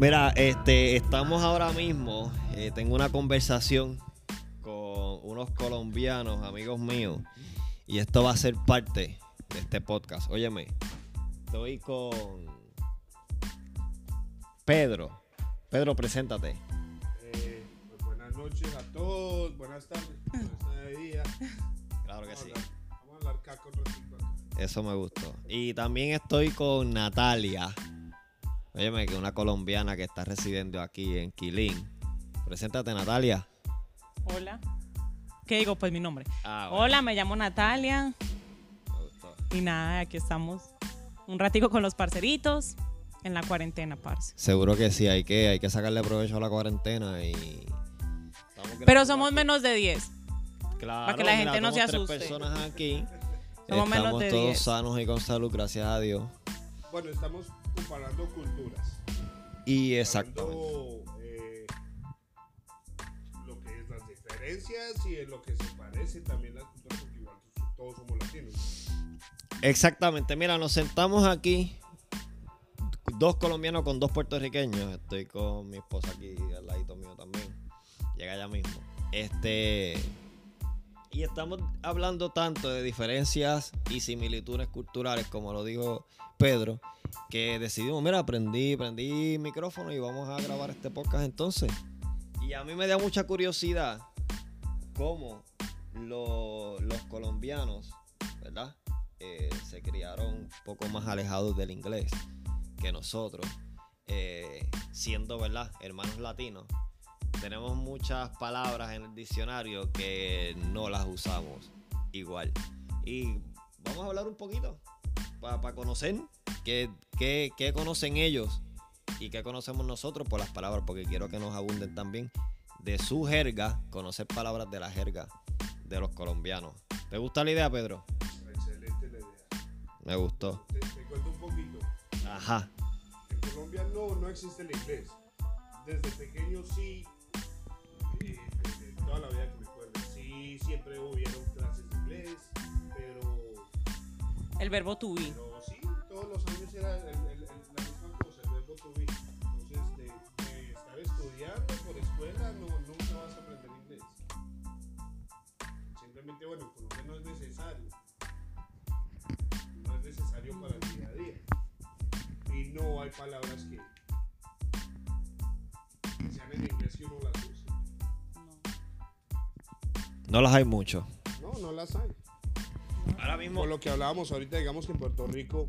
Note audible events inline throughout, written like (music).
Mira, este, estamos ahora mismo, eh, tengo una conversación con unos colombianos, amigos míos, y esto va a ser parte de este podcast. Óyeme, estoy con Pedro. Pedro, preséntate. Eh, pues buenas noches a todos, buenas tardes, buenas día. Claro que sí. Vamos a hablar caco. Eso me gustó. Y también estoy con Natalia. Óyeme, que una colombiana que está residiendo aquí en Quilín. Preséntate, Natalia. Hola. ¿Qué digo? Pues mi nombre. Ah, bueno, Hola, me llamo Natalia. me gustó. Y nada, aquí estamos un ratico con los parceritos en la cuarentena, parce. Seguro que sí, hay que, hay que sacarle provecho a la cuarentena y... Pero somos menos de 10. Claro, para que la gente no se tres asuste. personas aquí. Somos menos Estamos de todos 10. sanos y con salud, gracias a Dios. Bueno, estamos comparando culturas. Y exacto. Hablando, eh, lo que es las diferencias y en lo que se parece también las culturas, porque igual todos somos latinos. Exactamente. Mira, nos sentamos aquí. Dos colombianos con dos puertorriqueños. Estoy con mi esposa aquí al ladito mío también. Llega allá mismo. Este. Y estamos hablando tanto de diferencias y similitudes culturales, como lo dijo Pedro, que decidimos, mira, aprendí, prendí micrófono y vamos a grabar este podcast entonces. Y a mí me da mucha curiosidad cómo lo- los colombianos, ¿verdad? eh, se criaron un poco más alejados del inglés que nosotros, eh, siendo, ¿verdad? Hermanos latinos. Tenemos muchas palabras en el diccionario que no las usamos igual. Y vamos a hablar un poquito para conocer qué, qué- qué conocen ellos y qué conocemos nosotros por las palabras, porque quiero que nos abunden también de su jerga, conocer palabras de la jerga de los colombianos. ¿Te gusta la idea, Pedro? Excelente la idea. Me gustó. Te, te cuento un poquito. Ajá. En Colombia no, no existe el inglés. Desde pequeño sí, eh, desde toda la vida que me acuerdo, sí, siempre hubieron clases de inglés, pero, El verbo to be. pero era el- el- el- la misma cosa, el verbo to be. Entonces, de, de estar estudiando por escuela, no, nunca vas a aprender inglés. Simplemente, bueno, en Colombia no es necesario. No es necesario para el día a día. Y no hay palabras que, que sean en inglés que uno las use. No las hay mucho. No, no las hay. Ahora mismo. Por lo que hablábamos ahorita, digamos que en Puerto Rico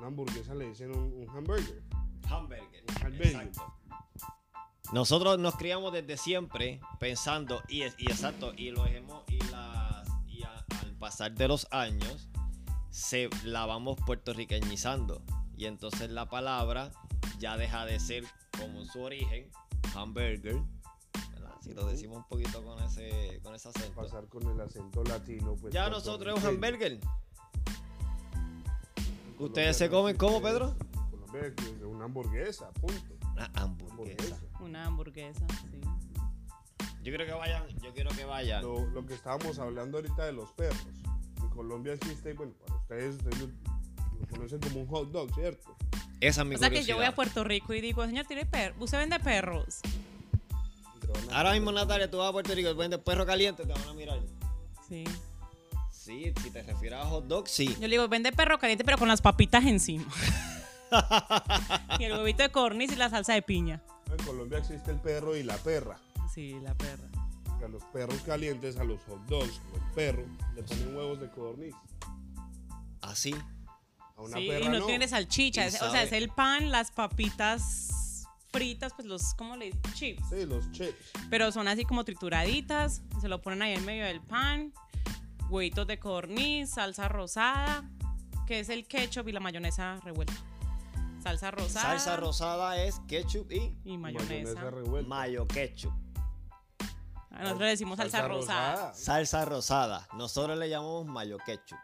una hamburguesa le dicen un, un hamburger. Hamburger. Hamburger. Exacto. Nosotros nos criamos desde siempre pensando, y, es- y exacto, y lo hemos, y, las- y a- al pasar de los años, se la vamos puertorriqueñizando. Y entonces la palabra ya deja de ser como en su origen, hamburger. ¿verdad? Si lo decimos un poquito con ese, con ese acento. Pasar con el acento latino, pues. Ya nosotros es un hamburger. ¿Ustedes se comen cómo, Pedro? una hamburguesa, punto. Una hamburguesa. Una hamburguesa, sí. Yo quiero que vayan, yo quiero que vayan. Lo, lo que estábamos hablando ahorita de los perros. En Colombia existe, bueno, para ustedes, ustedes lo, conocen como un hot dog, ¿cierto? Esa es mi O sea que yo voy a. Puerto Rico y digo, señor, tiene perro. ¿Usted vende perros? Ahora mismo, Natalia, tú vas a Puerto Rico y vendes perro caliente, te van a mirar. Sí. Sí, si te refieres a hot dog, sí. Yo le digo, vende perro caliente, pero con las papitas encima. (laughs) y el huevito de corniz y la salsa de piña. En Colombia existe el perro y la perra. Sí, la perra. A los perros calientes, a los hot dogs, los perros, le ponen huevos de codorniz. Así. A una Sí, perra y no, no. tiene salchicha. Es- o sea, es el pan, las papitas fritas, pues los, ¿cómo le dicen? Chips. Sí, los chips. Pero son así como trituraditas. Se lo ponen ahí en medio del pan. Huevitos de corniz, salsa rosada, que es el ketchup y la mayonesa revuelta. Salsa rosada. Salsa rosada es ketchup y Y mayonesa. revuelta. mayo ketchup. A nosotros le decimos salsa, Salsa rosada. rosada. Salsa rosada. Nosotros le llamamos mayo ketchup.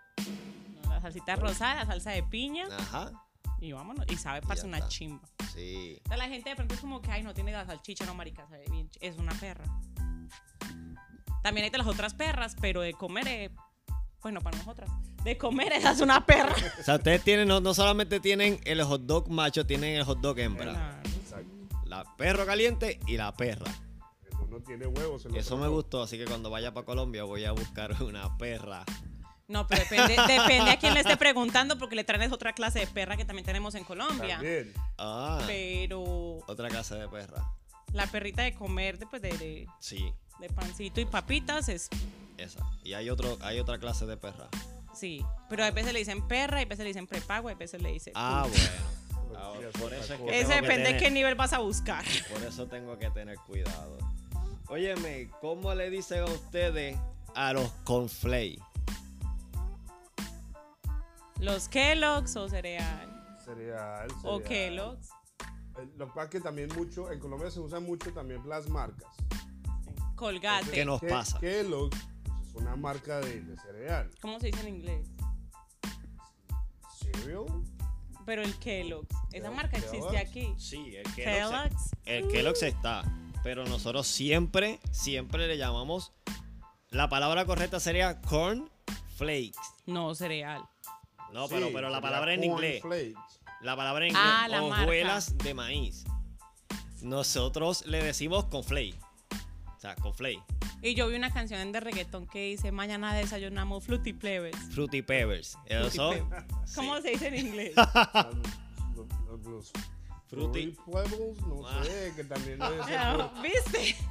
La salsita rosada, la salsa de piña. Ajá. Y vámonos. Y sabe, parece una está. chimba. Sí. O sea, la gente de pronto es como que, ay, no tiene la salchicha, no, marica, sabe bien. ch- Es una perra. También hay de las otras perras, pero de comer, eh, bueno, para nosotras, de comer esa es una perra. O sea, ustedes tienen, no, no solamente tienen el hot dog macho, tienen el hot dog hembra. Exacto. La perro caliente y la perra. Uno tiene huevos en Eso me gustó, así que cuando vaya para Colombia voy a buscar (laughs) una perra. No, pero depende, (laughs) depende a quién le esté preguntando, porque le traen es otra clase de perra que también tenemos en Colombia. También. Ah, Pero otra clase de perra. la perrita de comer después de, de, Sí, de pancito y papitas es esa. Y hay otro, hay otra clase de perra. sí. Pero a veces le dicen perra, a veces le dicen prepago, a veces le dicen. Ah, tú. bueno. Ah, por eso es que. Ese tengo que depende de tener- qué nivel vas a buscar. (laughs) Por eso tengo que tener cuidado. Óyeme, ¿cómo le dicen a ustedes a los cornflakes? Los Kellogg's o cereal. Cereal. O cereal. Kellogg's. Eh, Lo que pasa es que también mucho, en Colombia se usan mucho también las marcas. Colgate. ¿Qué nos pasa? Kellogg's pues, es una marca de, de cereal. ¿Cómo se dice en inglés? Cereal. Pero el Kellogg's. Esa Kellogg- marca existe Kellogg's. aquí. Sí, el Kellogg's. Kellogg's. El Kellogg's está. Pero nosotros siempre, siempre le llamamos. La palabra correcta sería corn flakes. No, cereal. No, Sí, pero, pero la palabra en inglés. cornflakes. La palabra en inglés. Ah, la marca. hojuelas de maíz. Nosotros le decimos conflake. O sea. Y yo vi una canción de reggaetón que dice, mañana desayunamos Fruity Plebes. Fruity Pebbles. Son. ¿Cómo se dice en inglés? (laughs) Los, Fruity. Pebbles, no Ah. sé, que también ser. Ah, ¿Viste? (laughs)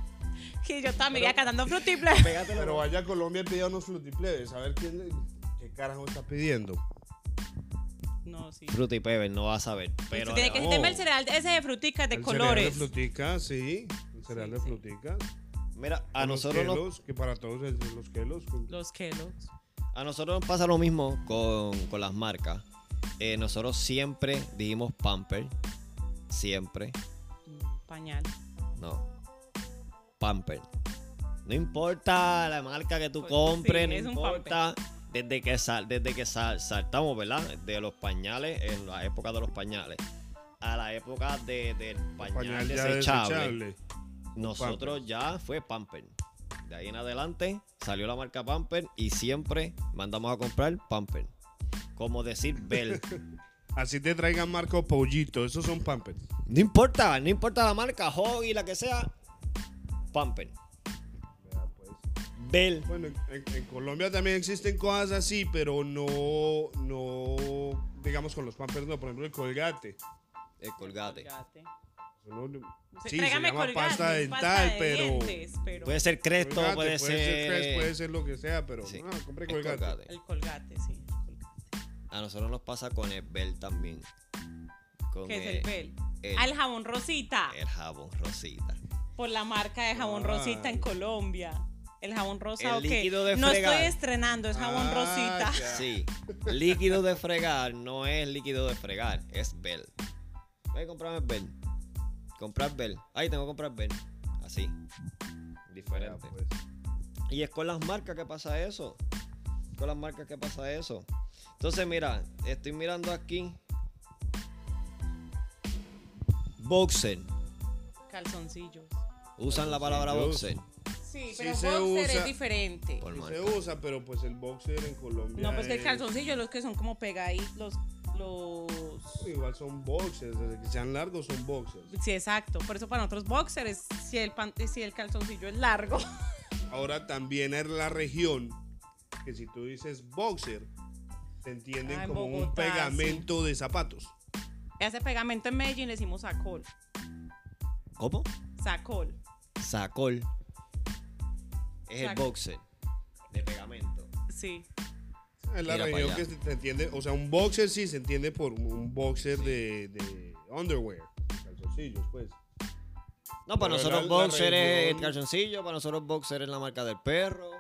Que yo también iba cantando Fruity. (laughs) Pégatelo. Pero vaya a Colombia y pida unos Fruity Plebes, a ver quién, le- qué carajo está pidiendo. No, sí. Fruity Pebbles, no vas a ver. Pero tiene que sistema el cereal ese de fruticas de El colores. Cereal de frutica, sí. El cereal Sí, de sí. frutica. Mira, a Los nosotros, nos, Kellogg's, que para todos es de los con- Los Kellogg's. a nosotros nos pasa lo mismo con, con las marcas. Eh, nosotros siempre dijimos Pamper. Siempre. Pañal. No. Pamper. No importa la marca que tú Pues, compres, sí, no es un importa. Desde que, sal, desde que sal- saltamos, ¿verdad? De los pañales, en la época de los pañales, a la época de, del pañal, Pañal desechable, desechable. Nosotros Pampers. ya fue Pamper. De ahí en adelante salió la marca Pamper y siempre mandamos a comprar Pamper. Como decir Bell. (laughs) Así te traigan marca o pollito, esos son Pampers. no importa, no importa la marca, Hoggy, la que sea, Pamper. Bell. Bueno, en, Colombia también existen cosas así, pero no, no, digamos con los Pampers, no, por ejemplo el Colgate. El colgate. Colgate. No- Sí, sí, se llama Colgate, pasta dental, de pero... dientes, pero Puede ser Cresto, Colgate, puede, ser. Crest, puede ser lo que sea, pero Sí, no, compre el Colgate. Colgate. el colgate, sí. el colgate. A nosotros nos pasa con el Bell también. Con ¿Qué es el Bell? el- Ah, el jabón Rosita. el jabón rosita. Por la marca de jabón Ay. Rosita en Colombia. El jabón rosado El que líquido de no fregar. estoy estrenando, es jabón Ah, Rosita. Sí. líquido de fregar no es líquido de fregar, es Bell. Voy a comprarme Bell. Comprar Bell. Ay, tengo que comprar Bell. Así. Ya, Diferente. pues. Y es con las marcas que pasa eso. Con las marcas que pasa eso. Entonces, mira, estoy mirando aquí. Boxer. Calzoncillos. Usan la palabra boxer. Sí, Sí pero boxer usa. es diferente. Sí se usa, pero pues el boxer en Colombia. No, pues que el es- calzoncillo los que son como pegaditos, los, los... Igual son boxers, desde que sean largos son boxers. Sí, exacto. Por eso para nosotros boxer es si el, pan- si el calzoncillo es largo. (laughs) Ahora también es la región que si tú dices boxer, te entienden Ah, como un pegamento de zapatos. Ese pegamento en Medellín le decimos sacol. ¿Cómo? Sacol. Sacol. Es el boxer. De pegamento. Sí. Es la región que se entiende, o sea, un boxer sí se entiende por un boxer de, de underwear, calzoncillos, pues. No, para Pero nosotros la- la boxer es el calzoncillo, para nosotros boxer es la marca del perro.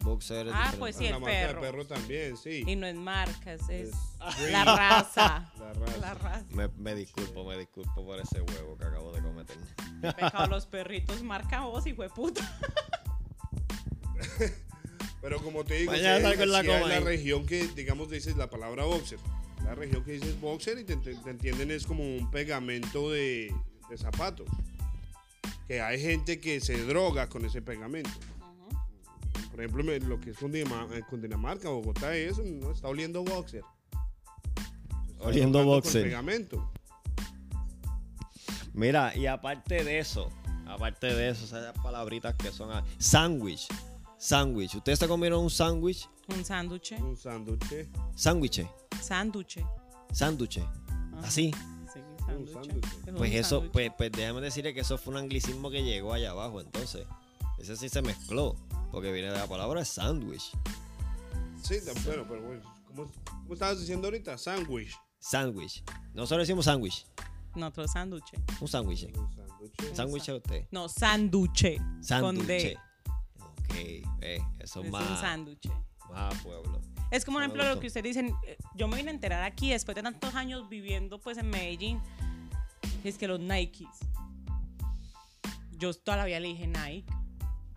Boxer es Ah, pues sí, la el marca perro. de perro también, sí. Y no es marcas, es, Es la raza. (laughs) La raza. La raza. Me, me disculpo, me disculpo por ese huevo que acabo de cometer. Pecado los perritos marca vos, hijo de puta. (laughs) Pero como te digo, Mañana sí, salgo en la hay coma la ahí. región que, digamos, dices la palabra boxer. La región que dices boxer y te, te- te entienden es como un pegamento de, de zapatos. Que hay gente que se droga con ese pegamento. Por ejemplo, me- lo que es con, Dinama- eh, con Dinamarca, Bogotá, es, no está oliendo boxer. Está Oliendo drogando con boxer. pegamento. Mira, y aparte de eso, aparte de eso, esas palabritas que son ah, sándwich. Sándwich. ¿Ustedes se comieron un sándwich? Un sándwich. Un sándwich. Sándwich. Sándwich. Sándwich. Así. Sí, Un. Es Pues un eso, pues, pues déjame decirle que eso fue un anglicismo que llegó allá abajo, entonces. Ese sí se mezcló, porque viene de la palabra sándwich. Sí, tam- bueno, pero bueno, ¿cómo, cómo estabas diciendo ahorita? Sándwich. Sándwich. Nosotros decimos sándwich. Nosotros sándwich. Un sándwich. Un sándwich. Sándwich a usted. No, sándwich. Con Sándwich. D. Ok, eh, eso es Es un sándwich. más a pueblo. Es como un Me ejemplo de lo que ustedes dicen. Yo me vine a enterar aquí después de tantos años viviendo pues en Medellín. Es que los Nikes. Yo toda la vida le dije Nike.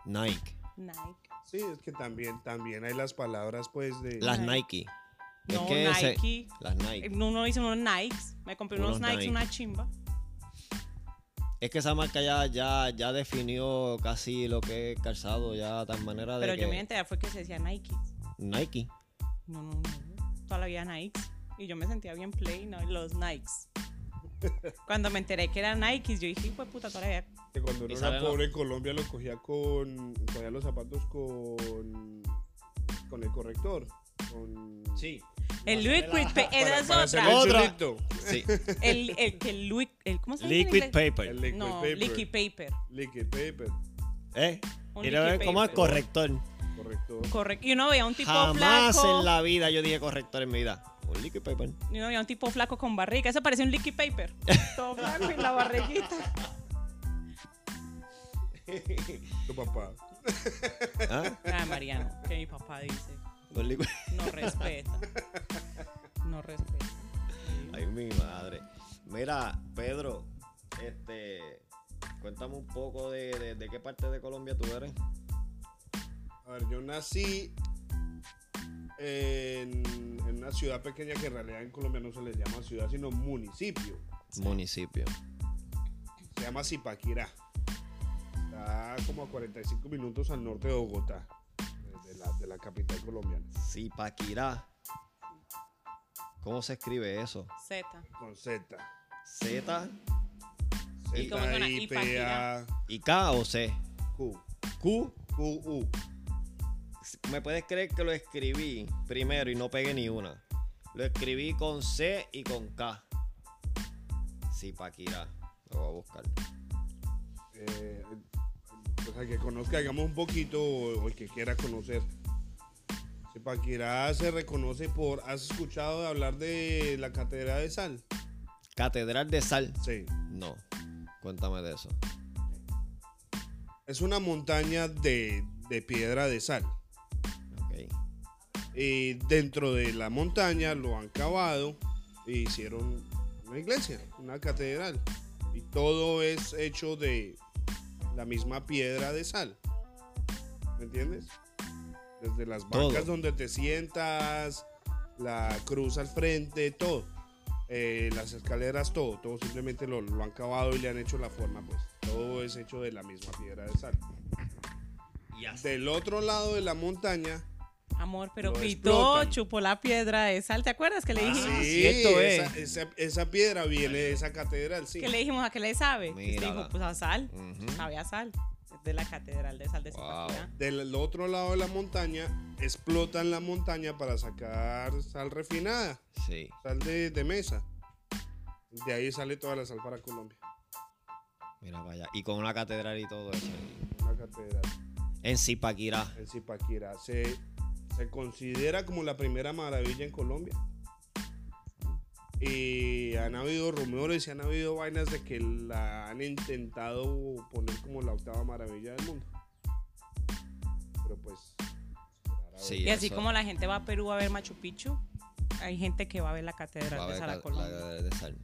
Nike. Nike. Sí, es que también, también hay las palabras, pues, de... Las Nike. Nike. No, Nike. las Nike. Uno dice unos Nikes. Me compré unos, Unos Nikes, Nike. una chimba. Es que esa marca ya, ya, ya definió casi lo que es calzado, ya de tal manera de Pero que yo me enteré fue que se decía Nikes. Nike. No, no, no. Toda la vida Nikes. Y yo me sentía bien play, ¿no? Los Nikes. Cuando me enteré que eran Nikes, yo dije, pues puta, toda la vida. Que cuando uno era pobre en Colombia lo cogía con... Cogía los zapatos con... Con el corrector. Con... Sí. El liquid, pa- Para, esa es otra. el Otra. Sí. (laughs) El, el, el, liquid, el, ¿cómo se dice? Liquid paper. El liquid No, paper. liquid paper. Liquid paper. ¿Eh? Un Y luego liquid como el paper. corrector. Correcto. Correcto. Y uno veía un tipo Jamás flaco. en la vida yo dije corrector en mi vida. Un liquid paper. Y uno veía un tipo flaco con barriga. Eso parecía un liquid paper. (laughs) Todo flaco y la barriguita. (laughs) Tu papá. ¿Ah? Ah, Mariano, que mi papá dice. Liquid- No respeta. No respeta. Ay, mi madre. Mira, Pedro, este, cuéntame un poco de, de- de qué parte de Colombia tú eres. A ver, yo nací en, en una ciudad pequeña que en realidad en Colombia no se le llama ciudad, sino municipio. Municipio. Se llama Zipaquirá. Está como a 45 minutos al norte de Bogotá, la, de la capital colombiana. Zipaquirá. ¿Cómo se escribe eso? Z. Con Z. Z ¿Y cómo suena? Y K o C. Q. Q. Q, U. ¿Me puedes creer que lo escribí primero y no pegué ni una? Lo escribí con C y con K. Zipaquirá. Lo voy a buscar. Eh, pues al que conozca, digamos un poquito, o el que quiera conocer. Zipaquirá se reconoce por. ¿Has escuchado hablar de la Catedral de Sal? Catedral de Sal. Sí. No. Cuéntame de eso. Es una montaña de, de piedra de sal. Ok. Y dentro de la montaña lo han cavado e hicieron una iglesia, una catedral. Y todo es hecho de la misma piedra de sal. ¿Me entiendes? Desde las Todo. bancas donde te sientas, la cruz al frente, todo. Eh, las escaleras, todo. Todo simplemente lo, lo han cavado y le han hecho la forma, pues. Todo es hecho de la misma piedra de sal. Y así. Del otro lado de la montaña, Amor, pero explotan. chupó la piedra de sal. ¿Te acuerdas que le Ah, dijimos? Sí, cierto esa, es. esa- esa piedra viene de esa catedral, sí. Que le dijimos a que le sabe. Mírala. dijo, pues a sal. Ujú. Sabe a sal. Es de la catedral de sal de Wow. Zipaquirá. Del otro lado de la montaña, explotan la montaña para sacar sal refinada, Sí. sal de, de mesa. De ahí sale toda la sal para Colombia. Mira, vaya. Y con una catedral y todo eso. Una catedral En Zipaquirá. en Zipaquirá. Se, se considera como la primera maravilla en Colombia. Y han habido rumores y han habido vainas de que la han intentado poner como la octava maravilla del mundo. Pero pues. Sí. Y así eso. como la gente va a Perú a ver Machu Picchu, hay gente que va a ver la catedral de ver sal a ca- Colombia. la de sal.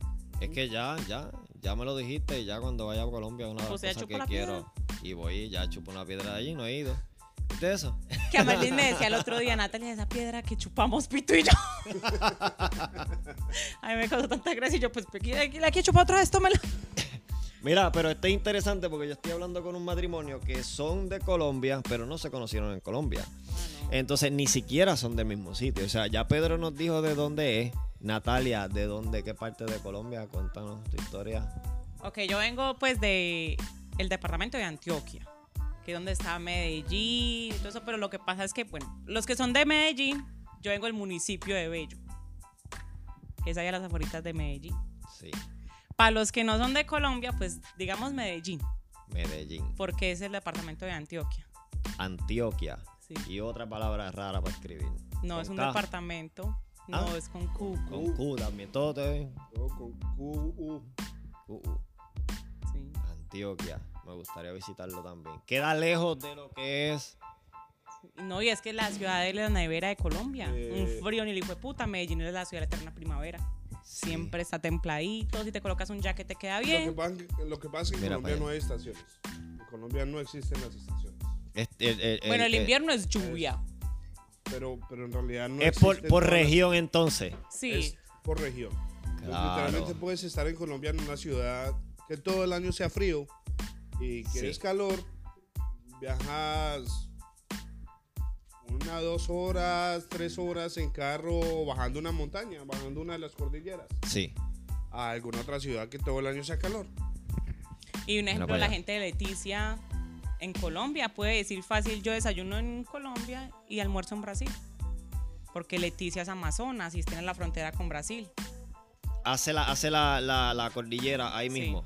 Es que ya, ya, ya me lo dijiste. Ya cuando vaya a Colombia, una de las Pues cosas que quiero. Y voy y ya chupo una piedra de allí, no he ido. ¿Viste eso? Que a Marlene me decía el otro día, Natalia, esa piedra que chupamos Pito y yo. (laughs) a mí me causó tanta gracia y yo, pues, aquí he chupado otra vez, tómela. (laughs) Mira, pero esto es interesante porque yo estoy hablando con un matrimonio que son de Colombia, pero no se conocieron en Colombia. Entonces ni siquiera son del mismo sitio. O sea, ya Pedro nos dijo de dónde es. Natalia, ¿de dónde? ¿Qué parte de Colombia? Cuéntanos tu historia. Ok, yo vengo pues de el departamento de Antioquia, que donde está Medellín y todo eso, pero lo que pasa es que, bueno, los que son de Medellín, yo vengo del municipio de Bello, que es allá a las afueritas de Medellín. Sí. Para los que no son de Colombia, pues digamos Medellín, Medellín. porque es el departamento de Antioquia. Antioquia. Sí. Y otra palabra rara para escribir. No Con es un K. departamento, no Ah. es con Q. Con Q también. Todo te... Con Q, U. Q, U. Sí. Antioquia. Me gustaría visitarlo también. Queda lejos de lo que es. No, y es que la ciudad de la nevera de Colombia, Eh. un frío ni el hijo de puta, Medellín es la ciudad de la eterna primavera. Siempre está templadito, si te colocas un jacket te queda Lo que, bien. pasa, lo que pasa es que en Colombia no hay estaciones. En Colombia no existen las estaciones. es- el- el- Bueno, el el- invierno es lluvia. Pero, pero en realidad no Es por, por las- región entonces. Sí. Es por región. Pues. Literalmente puedes estar en Colombia en una ciudad que todo el año sea frío y quieres Sí. calor, viajas una, dos horas, tres horas en carro bajando una montaña, bajando una de las cordilleras Sí. a alguna otra ciudad que todo el año sea calor. Y un ejemplo, la gente de Leticia en Colombia puede decir fácil, yo desayuno en Colombia y almuerzo en Brasil. Porque Leticia es Amazonas y está en la frontera con Brasil. Hace la, hace la, la, la cordillera ahí Sí. mismo.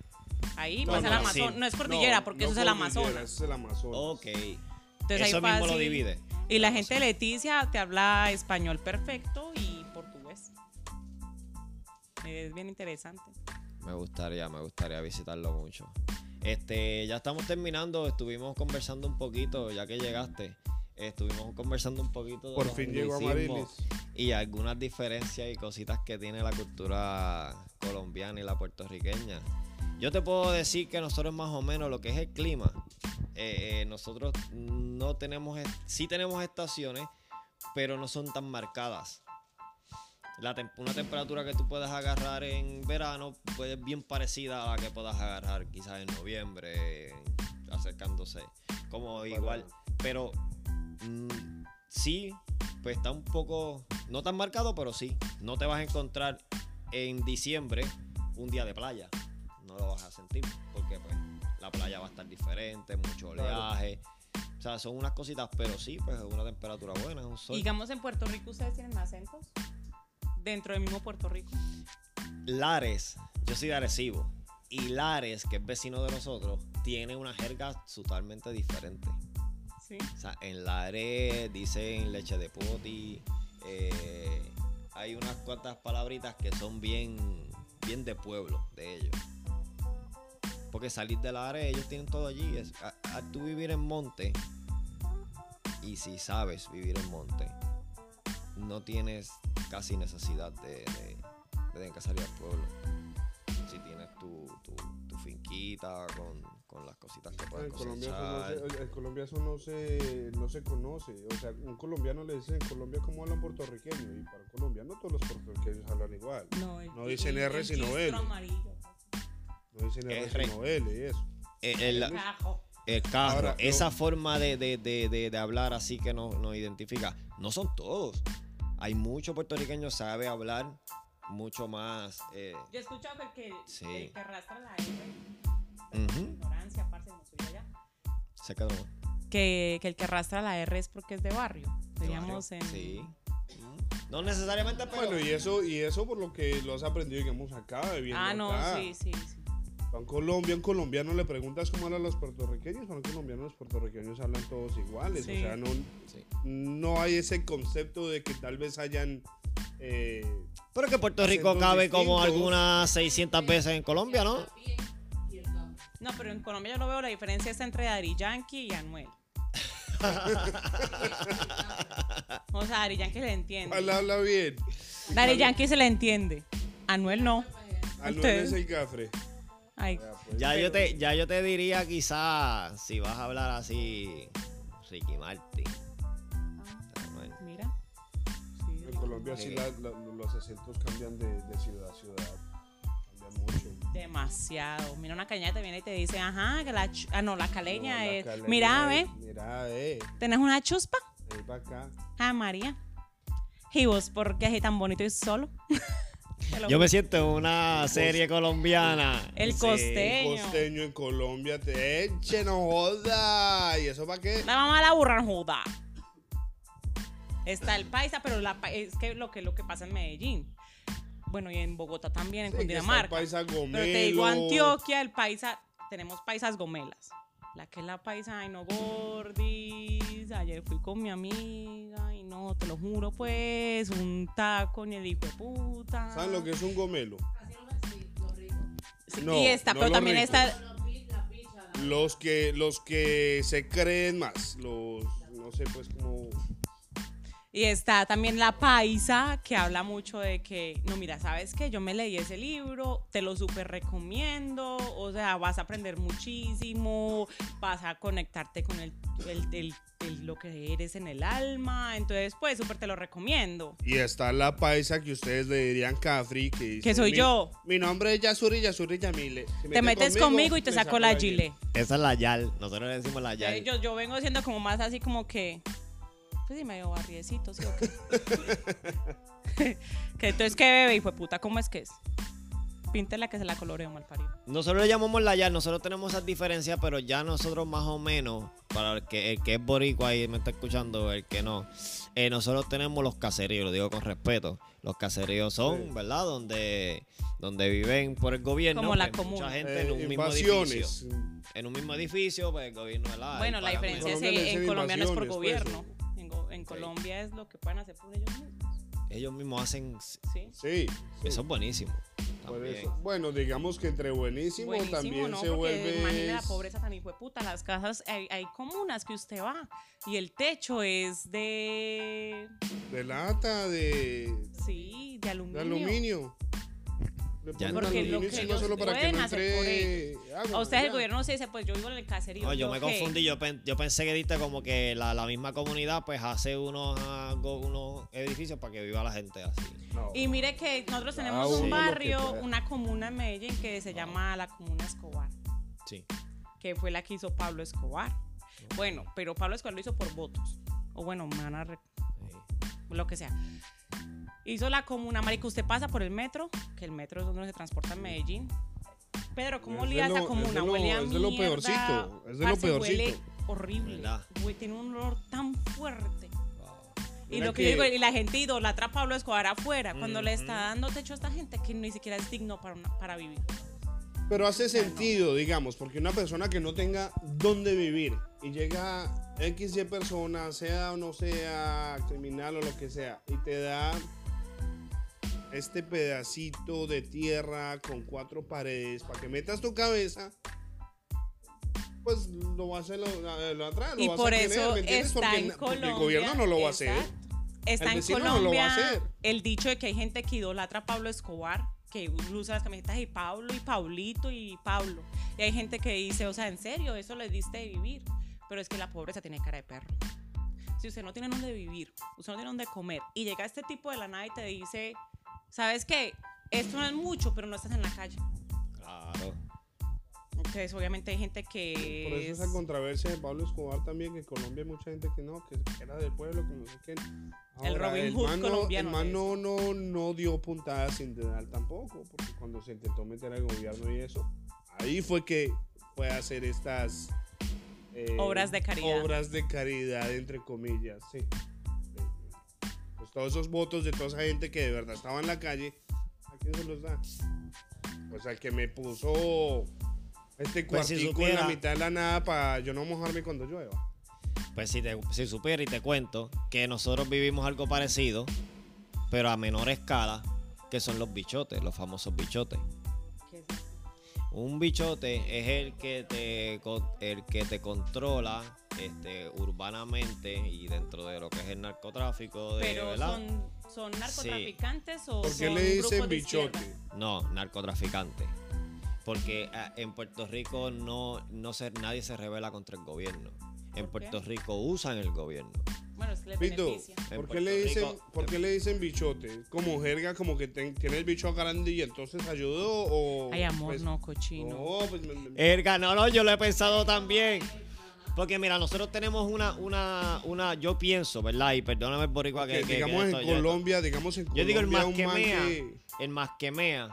Ahí No, pasa el Amazonas. sí. No es cordillera, No, porque no eso es el Amazonas. eso es el Amazonas. Ok. Entonces Eso ahí mismo lo divide. Y la gente de Leticia te habla español perfecto y portugués. Es bien interesante. Me gustaría, me gustaría visitarlo mucho. Este, ya estamos terminando, estuvimos conversando un poquito, ya que llegaste. Estuvimos conversando un poquito de Por los fin llegó Amarilis. y algunas diferencias y cositas que tiene la cultura colombiana y la puertorriqueña. Yo te puedo decir que nosotros más o menos lo que es el clima, eh, eh, nosotros no tenemos, sí tenemos estaciones, pero no son tan marcadas. La tem- una temperatura que tú puedas agarrar en verano puede ser bien parecida a la que puedas agarrar quizás en noviembre, acercándose. Como igual, pero mm, sí, pues está un poco, no tan marcado, pero sí. No te vas a encontrar en diciembre un día de playa. No lo vas a sentir porque pues la playa va a estar diferente, mucho Claro. oleaje. O sea, son unas cositas, pero sí, pues es una temperatura buena, es un sol. Digamos en Puerto Rico, ¿ustedes tienen acentos? Dentro del mismo Puerto Rico. Lares, yo soy de Arecibo. Y Lares, que es vecino de nosotros, tiene una jerga totalmente diferente. Sí. O sea, en Lares dicen leche de poti. eh, hay unas cuantas palabritas que son bien, bien de pueblo de ellos. Porque salir de Lares, ellos tienen todo allí. Es, a, a tú vivir en monte, y si sabes vivir en monte, no tienes casi necesidad de, de, de tener que salir al pueblo. Si tienes tu, tu, tu finquita con, con las cositas que puedes En Colombia, eso no cosechar. se, en Colombia eso no se, no se conoce. O sea, un colombiano le dice en Colombia cómo hablan puertorriqueño. Y para un colombiano todos los puertorriqueños hablan igual. No, el- No dicen el- R el sino L. amarillo. No dicen R y eso. El, el carro, Ahora, no- esa forma de, de, de, de, de hablar así que nos, nos identifica, no son todos. Hay muchos puertorriqueños que sabe hablar mucho más. eh, Yo he escuchado que el que, Sí. el que arrastra la R, ujú, ignorancia, parce, no soy allá, se quedó. que, que el que arrastra la R es porque es de barrio. barrio, en... Sí. No necesariamente, pero. Bueno, y eso, y eso por lo que lo has aprendido, digamos, acá, viviendo Ah, no, acá. sí, sí, sí. A un Colombia, un colombiano le preguntas cómo hablan los puertorriqueños, para un colombiano los puertorriqueños hablan todos iguales. Sí. O sea, no, Sí. no hay ese concepto de que tal vez hayan... eh, Pero que Puerto Rico cabe como algunas 600 veces en Colombia, ¿no? No, pero en Colombia yo no veo la diferencia entre Daddy Yankee y Anuel. (laughs) o sea, Daddy Yankee se le entiende. ¿Cuál habla bien? Daddy Yankee se le entiende. Anuel no. Anuel es el cafre. Ay, Ya, pues. Ya yo te, ya yo te diría quizás si vas a hablar así, Ricky Martin. Bueno, mira. Sí, En Colombia sí Sí. la- la- los acentos cambian de, de ciudad a ciudad. Cambian mucho. Demasiado. Mira una caña te viene y te dice, ajá, que la, ah, no, la caleña No, la es. caleña Mira, es- ve, Mira, eh. ¿tenés una chuspa? Ven para acá. Ah, María. Y vos, ¿por qué es tan bonito y solo? (laughs) Yo me siento en una serie colombiana. El Sí. costeño. Costeño en Colombia te eche, no joda. ¿Y eso para qué? La mamá la burra joda. Está el paisa, pero la pa- es que lo que lo que pasa en Medellín. Bueno, y en Bogotá también, en Sí, que está el Cundinamarca. paisa Pero te digo. Antioquia, el paisa, tenemos paisas gomelas. La que es la paisa, ay no gordis. Ayer fui con mi amiga no, te lo juro, pues, un taco ni el hijo de puta. ¿Saben lo que es un gomelo? Sí, No, y está, no pero también rico. está. Los que, los que se creen más. Los, no sé, pues como... Y está también la paisa que habla mucho de que, no, mira, ¿sabes qué? Yo me leí ese libro, te lo súper recomiendo, o sea, vas a aprender muchísimo, vas a conectarte con el, el- el- el- lo que eres en el alma, entonces, pues, súper te lo recomiendo. Y está la paisa que ustedes le dirían Cafri, que dice, Que soy "Mi- yo. Mi nombre es Yasuri, Yasuri Yamile. Si Te mete metes conmigo y te saco la gilet. gilet. Esa es la Yal. Nosotros le decimos la Yal. Eh, Yo, yo vengo siendo como más así como que, pues sí, medio barriecito, ¿sí o qué? (laughs) que entonces, ¿qué bebe? Y fue puta, ¿cómo es que es? Píntela que se la coloreo mal parido. Nosotros le llamamos la Yal. Nosotros tenemos esas diferencias, pero ya nosotros más o menos, para el que, el que es boricua y me está escuchando, el que no, eh, nosotros tenemos los caseríos, lo digo con respeto. Los caseríos son, Sí. ¿verdad? Donde, donde viven por el gobierno. Como la pues, comuna. Mucha gente Eh, en un mismo edificio. En un mismo edificio, pues el gobierno, ¿verdad? Bueno, la diferencia es dicen en Colombia no es por pues, gobierno. En, Colombia es lo que pueden hacer por ellos mismos. Ellos mismos hacen. Sí. Sí. sí. Eso es buenísimo. Por también. eso, bueno, digamos que entre buenísimo, Buenísimo, también ¿no? se Porque vuelve. imagine la pobreza tan hijo de puta. Las casas, hay, hay comunas que usted va y el techo es de. De lata, de, Sí, de de aluminio. Le Ya Porque lo que encima ellos solo para que pueden no hacer por agua. A ustedes el gobierno no se dice, pues yo vivo en el caserío. No, yo me confundí. Yo, pen- yo pensé que diste como que la, la misma comunidad pues hace unos, unos edificios para que viva la gente así. No. Y mire que nosotros tenemos un barrio, una comuna en Medellín que se llama la Comuna Escobar. Sí. que fue la que hizo Pablo Escobar. Bueno, pero Pablo Escobar lo hizo por votos. O bueno, me van a re- lo que sea. Hizo la comuna, marica, usted pasa por el metro, que el metro es donde se transporta en Medellín. Pedro, ¿cómo olía esa es comuna? huele a es de lo mierda, peorcito, es de lo parce, Huele peorcito. horrible. Güey, tiene un olor tan fuerte. Y Mira lo que, que- digo, y la gente idolatra a Pablo Escobar afuera, cuando le está dando techo a esta gente que ni siquiera es digno para, una- para vivir. Pero hace sentido, digamos, porque una persona que no tenga dónde vivir y llega X, Y persona, sea o no sea criminal o lo que sea, y te da este pedacito de tierra con cuatro paredes para que metas tu cabeza, pues lo va a hacer, lo, lo atrás, lo Y vas por a tener, eso está Porque, en Colombia. el gobierno no lo va a hacer. exacto. Está El en vecino no lo va a Colombia hacer. el dicho de que hay gente que idolatra a Pablo Escobar, que usa las camisetas y Pablo y Paulito y Pablo. Y hay gente que dice, o sea, en serio, eso les diste de vivir. Pero es que la pobreza tiene cara de perro. Si usted no tiene dónde vivir, usted no tiene dónde comer, y llega este tipo de la nada y te dice, ¿sabes qué? Esto no es mucho, pero no estás en la calle. Claro. Entonces, obviamente hay gente que... Por eso es- esa controversia de Pablo Escobar también, que en Colombia hay mucha gente que no, que era del pueblo, que no sé qué. El Robin Hood man no- colombiano El man no, no, no dio puntadas sin dar tampoco, porque cuando se intentó meter al gobierno y eso, ahí fue que fue a hacer estas... eh, Obras de caridad. Obras de caridad, entre comillas, sí. Todos esos votos de toda esa gente que de verdad estaba en la calle, ¿a quién se los da? Pues al que me puso este Pues si cuartico en la supiera- mitad de la nada para yo no mojarme cuando llueva. Pues si, te, si supiera y te cuento que nosotros vivimos algo parecido, pero a menor escala, que son los bichotes, los famosos bichotes. ¿Qué es? Un bichote es el que te el que te controla este, urbanamente y dentro de lo que es el narcotráfico, de, Pero ¿verdad? son, son narcotraficantes o ¿Por qué son le dicen bichote? No, narcotraficante. Porque ah, en Puerto Rico no, no se, nadie se revela contra el gobierno. En. Puerto Rico usan el gobierno. Bueno, es que les Pito, ¿por qué, le dicen, Rico- ¿por qué le dicen bichote? ¿Como jerga, como que ten- tiene el bicho grande y entonces ayudó? O, Ay, amor, pues, no, cochino. No, pues me- me- Erga, no, no, yo lo he pensado también. Porque mira, nosotros tenemos una, una, una, yo pienso, ¿verdad? Y perdóname el boricua que, Que, que- digamos que en esto- yo- Colombia, digamos en Yo Colombia, digo el más que mea, que- el más que mea.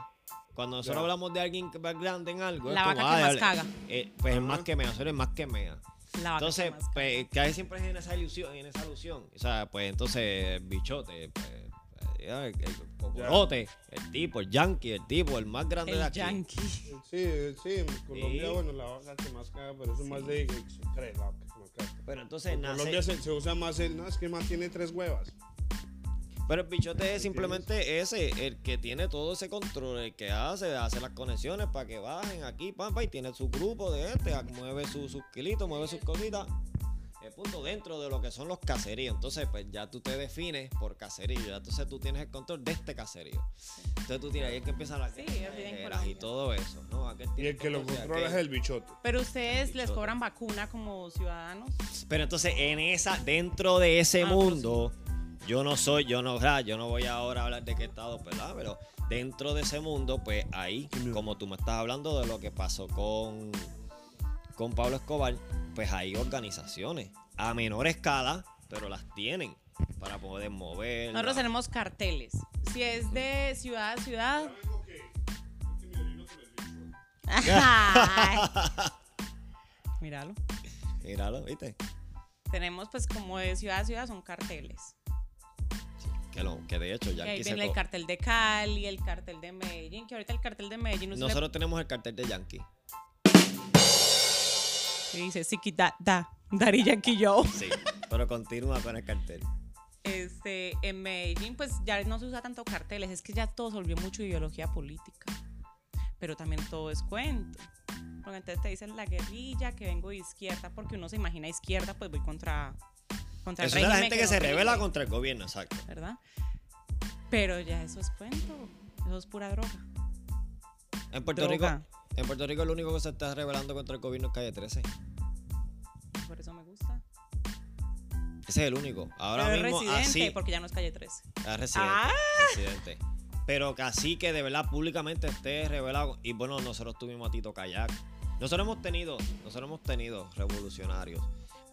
Cuando nosotros hablamos de alguien que va grande en algo, La es como, vaca que ah, más dale. caga. Eh, pues el Ajá. más que mea, nosotros el más que mea. La vaca Entonces, que más pues, que hay siempre en esa ilusión, en esa alusión. O sea, pues entonces, bichote, pues, el, el cocorote, el tipo, el yankee, el tipo, el más grande de el aquí. yankee. Sí, sí, en Colombia, Sí. bueno, la vaca que más caga, pero eso es más de se cree la vaca que más caga. Pero entonces En nace. Colombia se, se usa más el, no, es que más tiene tres huevas. Pero el bichote es simplemente ese, el que tiene todo ese control, el que hace, hace las conexiones para que bajen aquí, pampa, y tiene su grupo de este, mueve su- sus kilitos, mueve sus cositas. Punto dentro de lo que son los caseríos. Entonces, pues ya tú te defines por caserío. Ya entonces tú tienes el control de este caserío. Entonces tú tienes ahí es que empiezan las Sí, y todo eso, ¿no? Aquel Y el que lo controla es el bichote. Pero ustedes les cobran vacuna como ciudadanos. Pero entonces en esa, dentro de ese Ah, mundo, yo no soy, yo no, ¿verdad? yo no voy ahora a hablar de qué estado, ¿verdad? Pero dentro de ese mundo, pues ahí, como tú me estás hablando de lo que pasó con, con Pablo Escobar, pues hay organizaciones a menor escala, pero las tienen para poder mover. Nosotros tenemos carteles. Si es de ciudad a ciudad. (laughs) Míralo. Míralo, ¿viste? Tenemos pues como de ciudad a ciudad son carteles. Sí, que, lo, que de hecho ya Que ahí viene el cartel de Cali, el cartel de Medellín, que ahorita el cartel de Medellín le- Nosotros tenemos el cartel de Yankee. Que dice Siki da, da, Daddy Yankee yo. Sí, pero continúa con el cartel. Este, en Medellín, pues ya no se usa tanto carteles, es que ya todo se volvió mucho ideología política. Pero también todo es cuento. Porque entonces te dicen la guerrilla, que vengo de izquierda, porque uno se imagina izquierda, pues voy contra, contra Eso el es de la régimen gente que, se revela contra el gobierno, exacto. ¿Verdad? Pero ya eso es cuento, eso es pura droga. En Puerto Droga. Rico, en Puerto Rico lo único que se está revelando contra el gobierno es calle 13. Por eso me gusta. Ese es el único. Ahora Pero es mismo residente, así porque ya no es calle 13. es residente, Ah. residente. Pero que así que de verdad públicamente esté revelado y bueno, nosotros tuvimos a Tito Kayak. Nosotros hemos tenido, nosotros hemos tenido revolucionarios,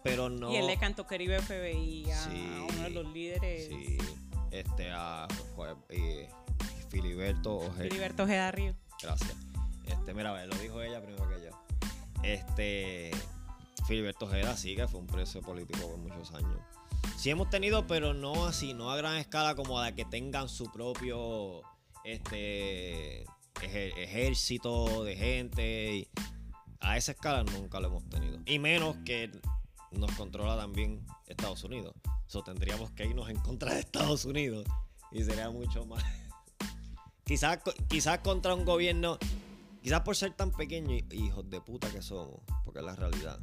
pero no Y él le cantó Caribe FBI a Sí, uno de los líderes, Sí, este a eh, Filiberto Ojeda. Filiberto Ojeda Río. Gracias. Este, mira, a lo dijo ella primero que yo. Este, Filiberto Ojeda sí que fue un preso político por muchos años. Sí hemos tenido, pero no así, no a gran escala como de que tengan su propio este ejército de gente. y a esa escala nunca lo hemos tenido. Y menos que nos controla también Estados Unidos. Eso tendríamos que irnos en contra de Estados Unidos. Y sería mucho más. (laughs) quizás, quizás contra un gobierno. Quizás por ser tan pequeños hijos de puta que somos. Porque es la realidad.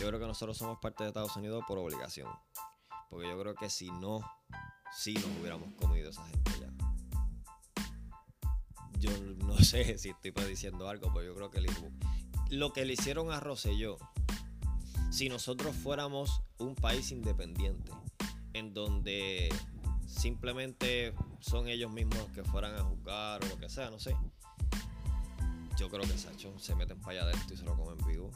Yo creo que nosotros somos parte de Estados Unidos por obligación. Porque yo creo que si no, si nos hubiéramos comido esa gente ya. Yo no (laughs) sé si estoy prediciendo algo, pero yo creo que lo que le hicieron a Rosselló, si nosotros fuéramos un país independiente, en donde simplemente son ellos mismos que fueran a juzgar o lo que sea, no sé. Yo creo que Sacho se meten para allá adentro y se lo comen vivo.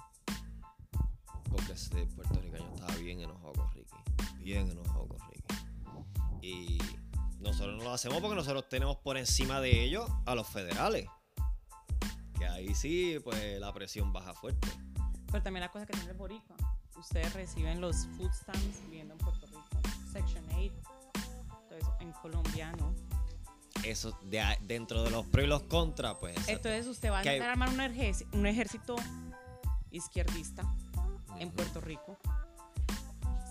Porque ese puertorriqueño estaba bien enojado con Ricky. Bien enojado con Ricky. Y nosotros no lo hacemos porque nosotros tenemos por encima de ellos a los federales. Que ahí sí, pues la presión baja fuerte. Pero también la cosa que tiene el boricua. Ustedes reciben los food stamps viviendo en Puerto Rico. Section 8. Entonces, en Colombia, ¿no? Eso de, dentro de los pros y los contras, pues. Entonces, usted va a intentar armar un ejército, un ejército izquierdista en Puerto Rico.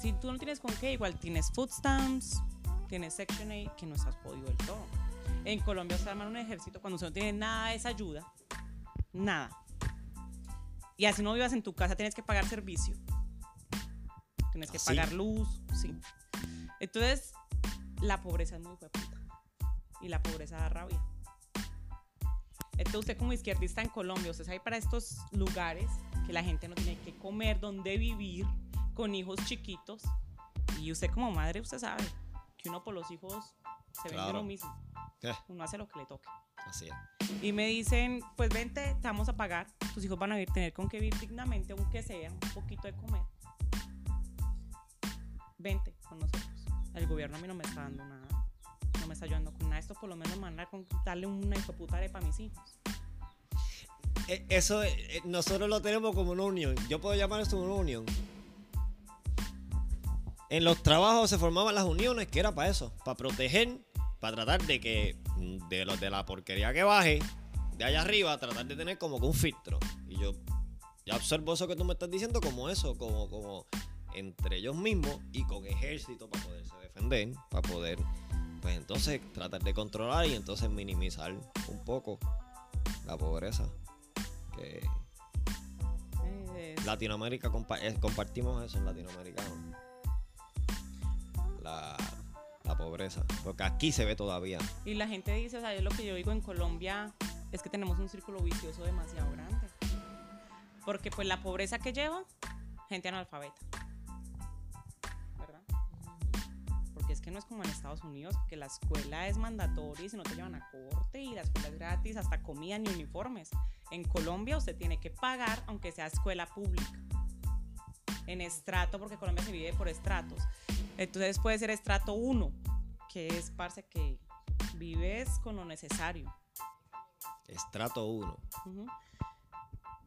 Si tú no tienes con qué, igual tienes food stamps, tienes Section 8, que no estás podido del todo. En Colombia se arma un ejército cuando usted no tiene nada de esa ayuda. Nada. Y así no vivas en tu casa, tienes que pagar servicio. Tienes que ¿Así? pagar luz, sí. Entonces, la pobreza es muy hueputa. Y la pobreza da rabia. Entonces, usted como izquierdista en Colombia, usted sabe para estos lugares que la gente no tiene que comer, dónde vivir, con hijos chiquitos. Y usted como madre, usted sabe que uno por los hijos se vende Claro. uno mismo. Eh, Uno hace lo que le toque. así es. Y me dicen, pues vente, te vamos a pagar. Tus hijos van a vivir- tener con que vivir dignamente, aunque sea un poquito de comer. Vente con nosotros. El gobierno a mí no me está dando nada. No me está ayudando con nada. Esto por lo menos a con darle una hijo de puta arepa a mis hijos. Eh, Eso eh, eh, nosotros lo tenemos como una unión. Yo puedo llamar esto una unión. En los trabajos se formaban las uniones que era para eso, para proteger, para tratar de que mm, de, lo, de la porquería que baje de allá arriba, tratar de tener como que un filtro. Y yo ya observo eso que tú me estás diciendo como eso, como, como entre ellos mismos y con ejército para poderse defender, para poder, pues entonces tratar de controlar y entonces minimizar un poco la pobreza que Eh, Latinoamérica compa- eh, compartimos eso en Latinoamérica ¿no? la, la pobreza porque aquí se ve todavía Y la gente dice, o sea, es lo que yo digo en Colombia, es que tenemos un círculo vicioso demasiado grande. Porque pues la pobreza que lleva, gente analfabeta. Porque es que no es como en Estados Unidos, que la escuela es mandatoria y si no te llevan a corte y la escuela es gratis, hasta comida ni uniformes. En Colombia usted tiene que pagar aunque sea escuela pública. En estrato, porque Colombia se vive por estratos. Entonces puede ser estrato 1, que es, parce, que vives con lo necesario. estrato 1 Ujú.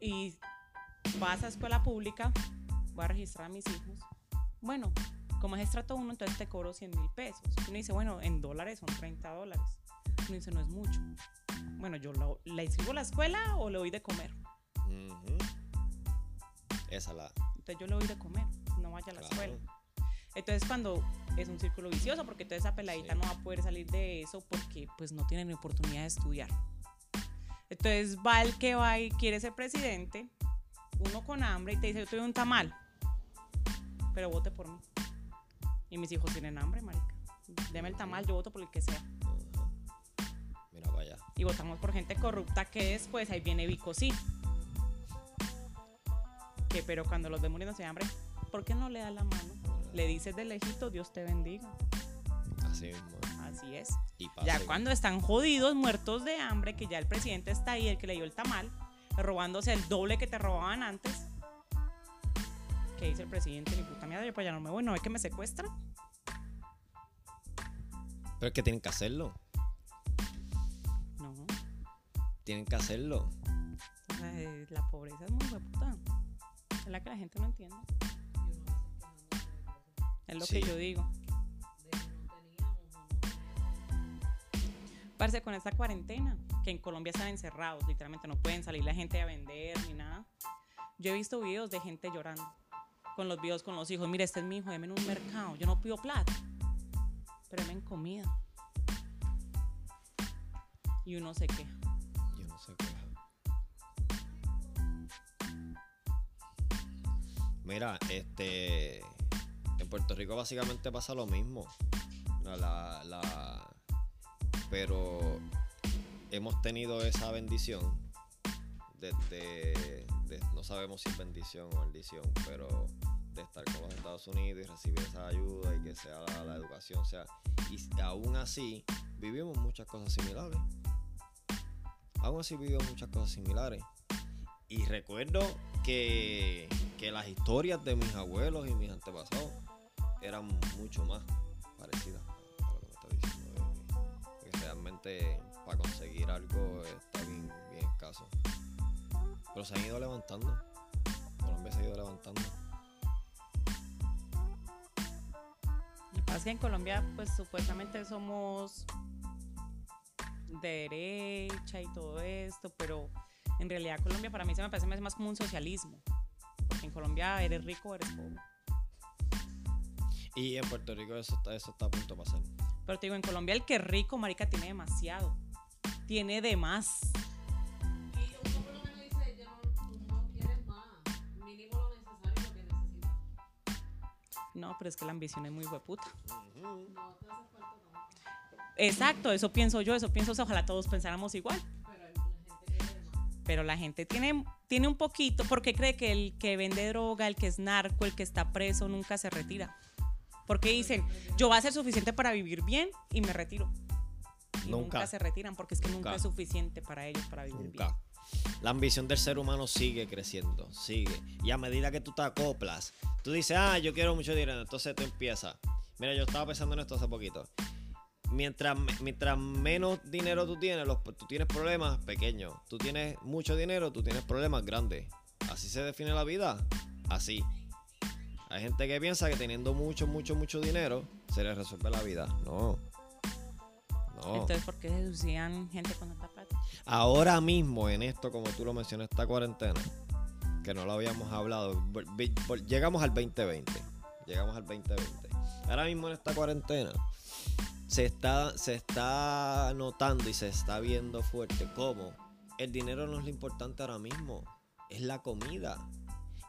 Y vas a escuela pública, voy a registrar a mis hijos. Bueno, como es estrato 1, entonces te cobro 100 mil pesos. Y uno dice, bueno, en dólares son 30 dólares. Uno dice, no es mucho. Bueno, yo ¿la inscribo a la escuela o le doy de comer? esa la Entonces yo le doy de comer, no vaya a la Claro. escuela. Entonces cuando es un círculo vicioso, porque toda esa peladita Sí. no va a poder salir de eso porque pues no tiene ni oportunidad de estudiar. Entonces va el que va y quiere ser presidente, uno con hambre y te dice, yo te doy un tamal, pero vote por mí. Y mis hijos tienen hambre, marica. Deme el tamal, yo voto por el que sea. Mira allá Y votamos por gente corrupta que después ahí viene Vico sí. Que pero cuando los ve muriendo de hambre, ¿por qué no le da la mano? Le dices de lejito, Dios te bendiga. así mismo Así es. y Ya cuando están jodidos, muertos de hambre, que ya el presidente está ahí, el que le dio el tamal, robándose el doble que te robaban antes. ¿Qué dice el presidente? Ni puta mierda, yo para allá no me voy, no es que me secuestran. pero es que tienen que hacerlo No. tienen que hacerlo O sea, eh, la pobreza es muy puta. Es la que la gente no entiende. Es lo Sí. que yo digo. Parce, con esta cuarentena, que en Colombia están encerrados, literalmente no pueden salir la gente a vender ni nada. Yo he visto videos de gente llorando con los videos con los hijos. Mira, este es mi hijo, deme en un mercado. Yo no pido plata, pero deme en comida. Y uno se queja. yo no sé qué mira este en Puerto Rico básicamente pasa lo mismo la, la- la- pero hemos tenido esa bendición desde de- no sabemos si es bendición o maldición pero de estar con los Estados Unidos y recibir esa ayuda y que sea la, la educación sea y aún así vivimos muchas cosas similares aún así vivimos muchas cosas similares y recuerdo que, que las historias de mis abuelos y mis antepasados eran mucho más parecidas a lo que me está diciendo realmente para conseguir algo está bien, bien escaso. Pero se han ido levantando. Colombia se ha ido levantando. Lo que pasa es que en Colombia, pues supuestamente somos de derecha y todo esto, pero en realidad Colombia para mí se me parece más- como un socialismo. Porque en Colombia eres rico eres pobre. Y en Puerto Rico eso está, eso está a punto de pasar. Pero te digo, en Colombia el que es rico, marica, tiene demasiado. Tiene de más. No, pero es que la ambición es muy hueputa. No te hace falta tanto. Exacto, eso pienso yo, eso pienso, ojalá todos pensáramos igual. Pero la gente quiere más. Pero la gente tiene, tiene un poquito, porque cree que el que vende droga, el que es narco, el que está preso, nunca se retira. Porque dicen, yo voy a ser suficiente para vivir bien y me retiro. Y nunca, Nunca. se retiran porque es que nunca, Nunca. es suficiente para ellos para vivir bien. La ambición del ser humano sigue creciendo, sigue. Y a medida que tú te acoplas, tú dices, ah, yo quiero mucho dinero, entonces tú empiezas. Mira, yo estaba pensando en esto hace poquito. Mientras, mientras menos dinero tú tienes, los, tú tienes problemas pequeños. Tú tienes mucho dinero, tú tienes problemas grandes. Así se define la vida. Así. Hay gente que piensa que teniendo mucho, mucho, mucho dinero se les resuelve la vida. No. No. Entonces, ¿por qué seducían gente con tanta plata? Ahora mismo en esto, como tú lo mencionas, esta cuarentena, que no lo habíamos hablado, llegamos al 2020. Llegamos al 2020. Ahora mismo en esta cuarentena se está, se está notando y se está viendo fuerte cómo el dinero no es lo importante ahora mismo, es la comida.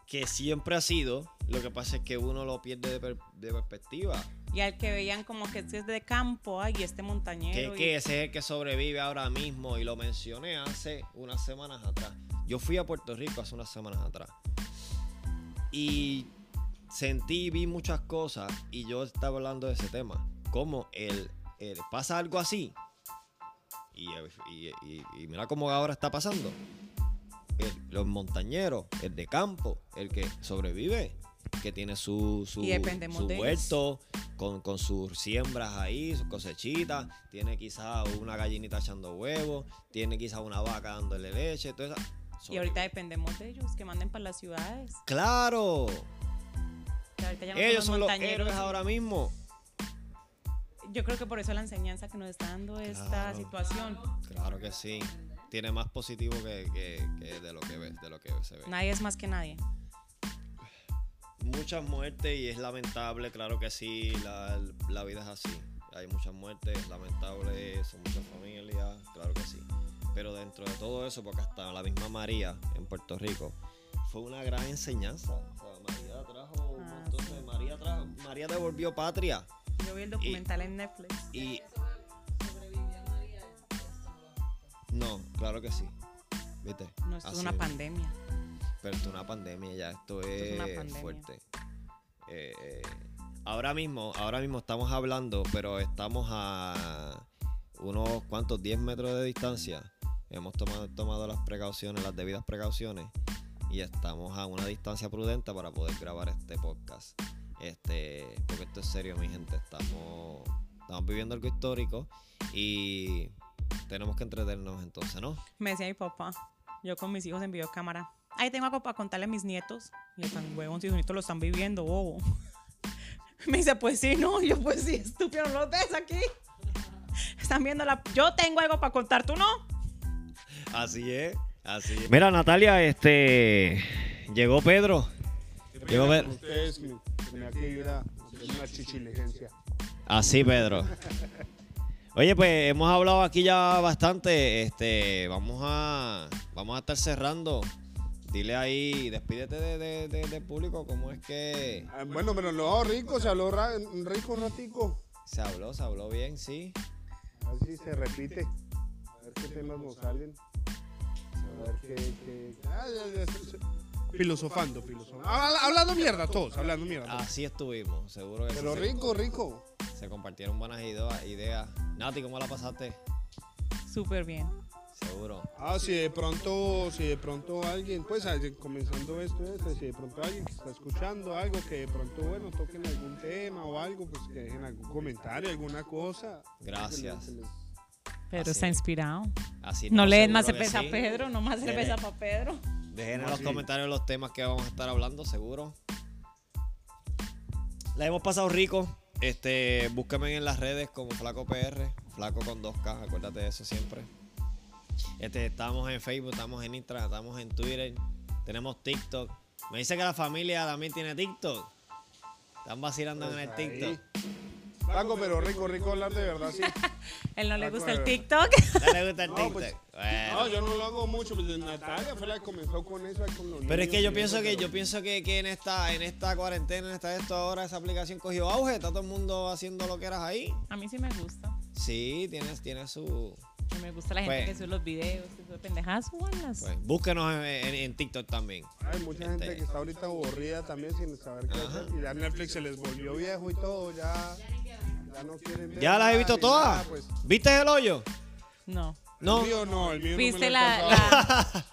Que siempre ha sido, lo que pasa es que uno lo pierde de, per- de perspectiva. Y al que veían como que este es de campo, ay, este Que, montañero. y- que ese es el que sobrevive ahora mismo y lo mencioné hace unas semanas atrás. Yo fui a Puerto Rico hace unas semanas atrás y sentí y vi muchas cosas y yo estaba hablando de ese tema. Como el, el- pasa algo así y- y- y mira cómo ahora está pasando. El- los montañeros, el de campo, el que sobrevive, que tiene su, su, su huerto con, con sus siembras ahí, sus cosechitas, tiene quizás una gallinita echando huevos, tiene quizás una vaca dándole leche, todo eso. Y ahorita dependemos de ellos, que manden para las ciudades. ¡Claro! Que no Ellos son los héroes ahora mismo. Yo creo que por eso la enseñanza que nos está dando esta Claro. situación. Claro que sí. Tiene más positivo que, que- que de lo que ves, de lo que se ve. Nadie es más que nadie. Muchas muertes y es lamentable, claro que sí, la, la vida es así. Hay muchas muertes, es lamentable, son muchas familias, claro que sí. Pero dentro de todo eso, porque hasta la misma María en Puerto Rico fue una gran enseñanza. O sea, María trajo un Ah, montón de- María trajo, María devolvió patria. Yo vi el documental en Netflix. Y no claro que sí. ¿Viste? No, esto es una es. pandemia. Pero esto es una pandemia ya, esto es, es una pandemia. fuerte. Eh, eh, ahora mismo, ahora mismo estamos hablando, pero estamos a unos cuantos 10 metros de distancia. Hemos tomado, tomado las precauciones, las debidas precauciones, y estamos a una distancia prudente para poder grabar este podcast. Este, porque esto es serio, mi gente. Estamos, estamos viviendo algo histórico y tenemos que entretenernos entonces, ¿no? Me decía mi papá, yo con mis hijos en videocámara. Ahí tengo algo para contarle a mis nietos. Y tan huevón, si sus nietos lo están viviendo, bobo. (laughs) Me dice, pues sí, no. Y yo, pues sí, estúpido, no lo ves aquí. Están viendo la. Yo tengo algo para contar, ¿tú no? Así es, así es. Mira, Natalia, este. Llegó Pedro. Llegó Pedro. Ustedes me- hacer una chichiligencia. Así, Pedro. (laughs) Oye, pues hemos hablado aquí ya bastante. Este, vamos a. Vamos a estar cerrando. Dile ahí, despídete de, de- de- del público, ¿cómo es que Ah, Bueno, pero no, rico, se habló ra- rico un ratico. se habló? ¿Se habló bien? Sí. A ver si se repite. A ver qué temas nos salen. A ver qué. qué- Ah, ya, ya, ya, ya. Filosofando, filosofando. Habla- Hablando mierda todos, hablando mierda. todos. Así estuvimos, seguro que sí Pero se- rico, rico. Se compartieron buenas idea- ideas. Nati, ¿cómo la pasaste? Súper bien. Seguro. Ah, si de pronto, si de pronto alguien, pues comenzando esto, esto, si de pronto alguien que está escuchando algo que de pronto, bueno, toquen algún tema o algo, pues que dejen algún comentario, alguna cosa. Gracias. Pedro Así está es. inspirado. Así No le den más cerveza sí. a Pedro, no más cerveza para Pedro. Dejen en ¿Cómo los comentarios los temas que vamos a estar hablando, seguro. La hemos pasado rico. Este, búsquenme en las redes como Flaco PR, Flaco con 2K, acuérdate de eso siempre. Este, estamos en Facebook, estamos en Instagram, estamos en Twitter, tenemos TikTok. Me dice que la familia también tiene TikTok. Están vacilando en el Pues ahí. TikTok. Flaco, pero rico, rico hablar de verdad, sí. (laughs) Él no le gusta el. TikTok. ¿No le gusta el No, TikTok? pues, Bueno. No, yo no lo hago mucho, pues Natalia fue la que comenzó con eso. con los Pero es que yo pienso que pero- yo pienso que, que en esta en esta cuarentena, en esta esto ahora esa aplicación cogió auge, está todo el mundo haciendo lo que eras ahí. A mí sí me gusta. Sí, tienes tiene su Y me gusta la gente Pues- que sube los videos, que sube pendejadas, súbanlas. Pues, búsquenos en, en- en TikTok también. Hay mucha gente Este- que está ahorita aburrida también sin saber qué hacer. Y ya Netflix se les volvió viejo y todo, ya, ya no quieren ver. ¿Ya las he visto nada, todas? pues. ¿Viste el hoyo? No. No. El mío no, el mío no me ¿Viste la, (laughs)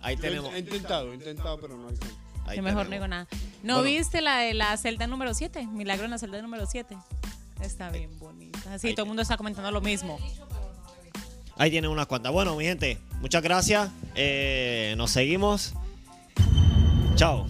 Ahí Yo tenemos. He intentado, he intentado, pero no alcanzo. ahí que mejor tenemos. no digo nada. ¿No Bueno. viste la de la celda número 7? Milagro en la celda número 7. Está bien bonita. Así Ahí todo el mundo está comentando lo mismo. Ahí tienen unas cuantas. Bueno, mi gente, muchas gracias. Eh, nos seguimos. Chao.